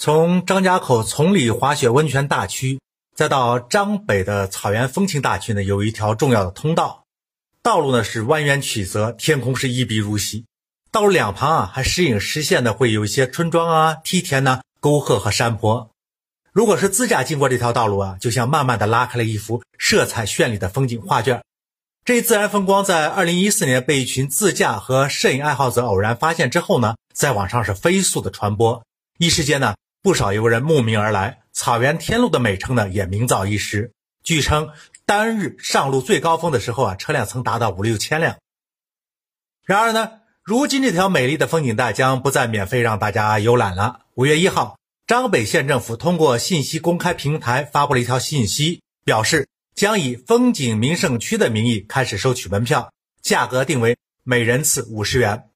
从张家口崇礼滑雪温泉大区，再到张北的草原风情大区呢，有一条重要的通道。道路呢是蜿蜒曲折，天空是一碧如洗。道路两旁啊，还时隐时现的会有一些村庄啊、梯田呐、沟壑和山坡。如果是自驾经过这条道路啊，就像慢慢的拉开了一幅色彩绚丽的风景画卷。这一自然风光在二零一四年被一群自驾和摄影爱好者偶然发现之后呢，在网上是飞速的传播，一时间呢，不少游人慕名而来，草原天路的美称呢也名噪一时。据称，单日上路最高峰的时候啊，车辆曾达到五六千辆。然而呢，如今这条美丽的风景带将不再免费让大家游览了。五月一号。张北县政府通过信息公开平台发布了一条信息，表示将以风景名胜区的名义开始收取门票，价格定为每人次五十元。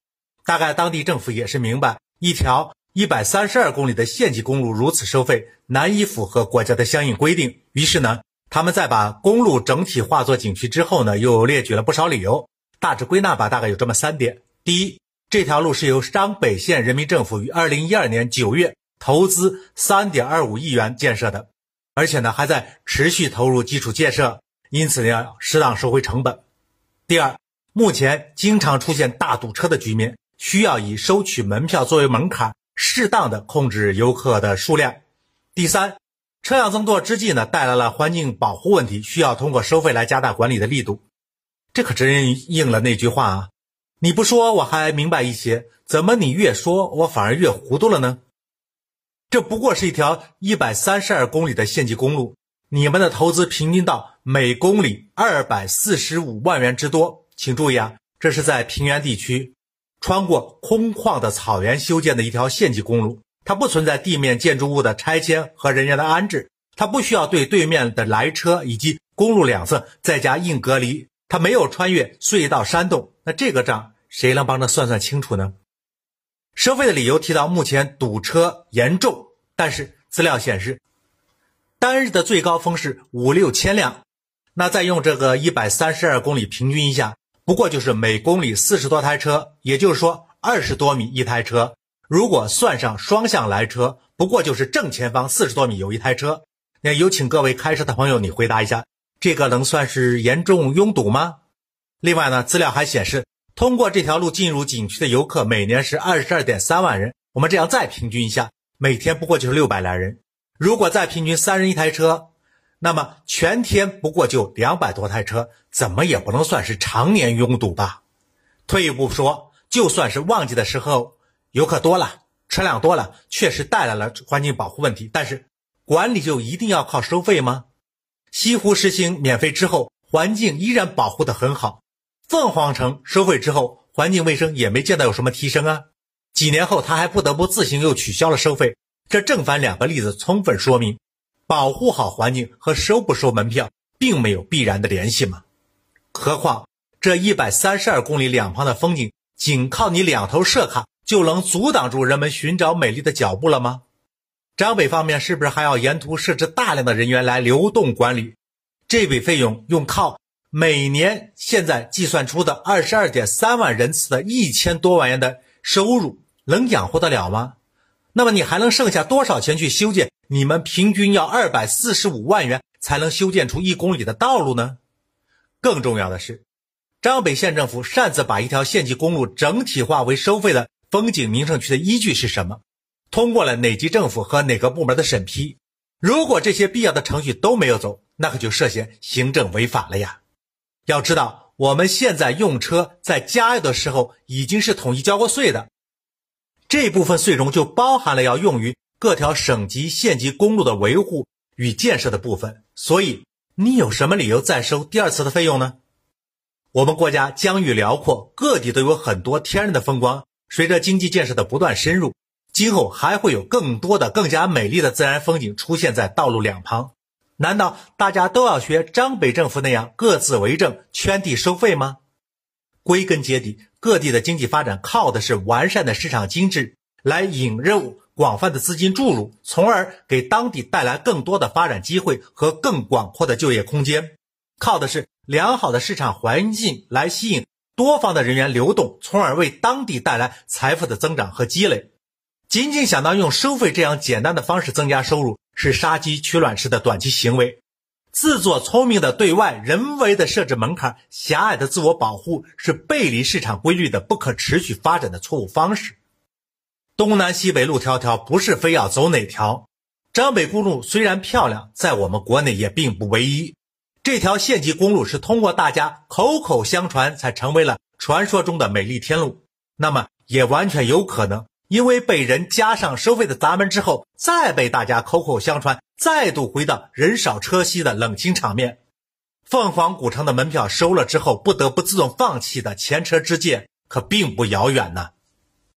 大概当地政府也是明白，一条一百三十二公里的县级公路如此收费，难以符合国家的相应规定。于是呢，他们在把公路整体划作景区之后呢，又列举了不少理由，大致归纳吧，大概有这么三点：第一，这条路是由张北县人民政府于二零一二年九月。投资三点二五亿元建设的，而且呢还在持续投入基础建设，因此呢要适当收回成本。第二，目前经常出现大堵车的局面，需要以收取门票作为门槛，适当的控制游客的数量。第三，车辆增多之际呢，带来了环境保护问题，需要通过收费来加大管理的力度。这可真应了那句话啊，你不说我还明白一些，怎么你越说我反而越糊涂了呢？这不过是一条一百三十二公里的县级公路，你们的投资平均到每公里二百四十五万元之多。请注意啊，这是在平原地区，穿过空旷的草原修建的一条县级公路，它不存在地面建筑物的拆迁和人员的安置，它不需要对对面的来车以及公路两侧再加硬隔离，它没有穿越隧道山洞。那这个账谁能帮着算算清楚呢？收费的理由提到，目前堵车严重，但是资料显示，单日的最高峰是五六千辆。那再用这个一百三十二公里平均一下，不过就是每公里四十多台车，也就是说二十多米一台车。如果算上双向来车，不过就是正前方四十多米有一台车。那有请各位开车的朋友，你回答一下，这个能算是严重拥堵吗？另外呢，资料还显示。通过这条路进入景区的游客每年是二十二点三万人。我们这样再平均一下，每天不过就是六百来人。如果再平均三人一台车，那么全天不过就两百多台车，怎么也不能算是常年拥堵吧？退一步说，就算是旺季的时候游客多了，车辆多了，确实带来了环境保护问题。但是管理就一定要靠收费吗？西湖实行免费之后，环境依然保护得很好。凤凰城收费之后，环境卫生也没见到有什么提升啊。几年后，他还不得不自行又取消了收费。这正反两个例子充分说明，保护好环境和收不收门票并没有必然的联系嘛。何况这一百三十二公里两旁的风景，仅靠你两头设卡就能阻挡住人们寻找美丽的脚步了吗？张北方面是不是还要沿途设置大量的人员来流动管理？这笔费用用靠？每年现在计算出的二十二点三万人次的一千多万元的收入，能养活得了吗？那么你还能剩下多少钱去修建你们平均要二百四十五万元才能修建出一公里的道路呢？更重要的是，张北县政府擅自把一条县级公路整体化为收费的风景名胜区的依据是什么？通过了哪级政府和哪个部门的审批？如果这些必要的程序都没有走，那可就涉嫌行政违法了呀！要知道，我们现在用车在加油的时候已经是统一交过税的，这部分税中就包含了要用于各条省级、县级公路的维护与建设的部分。所以，你有什么理由再收第二次的费用呢？我们国家疆域辽阔，各地都有很多天然的风光。随着经济建设的不断深入，今后还会有更多的、更加美丽的自然风景出现在道路两旁。难道大家都要学张北政府那样各自为政、圈地收费吗？归根结底，各地的经济发展靠的是完善的市场机制来引入广泛的资金注入，从而给当地带来更多的发展机会和更广阔的就业空间；靠的是良好的市场环境来吸引多方的人员流动，从而为当地带来财富的增长和积累。仅仅想到用收费这样简单的方式增加收入，是杀鸡取卵式的短期行为。自作聪明的对外人为的设置门槛，狭隘的自我保护，是背离市场规律的不可持续发展的错误方式。东南西北路迢迢，不是非要走哪条。张北公路虽然漂亮，在我们国内也并不唯一。这条县级公路是通过大家口口相传，才成为了传说中的美丽天路。那么，也完全有可能。因为被人加上收费的闸门之后，再被大家口口相传，再度回到人少车稀的冷清场面。凤凰古城的门票收了之后，不得不自动放弃的前车之鉴，可并不遥远呢。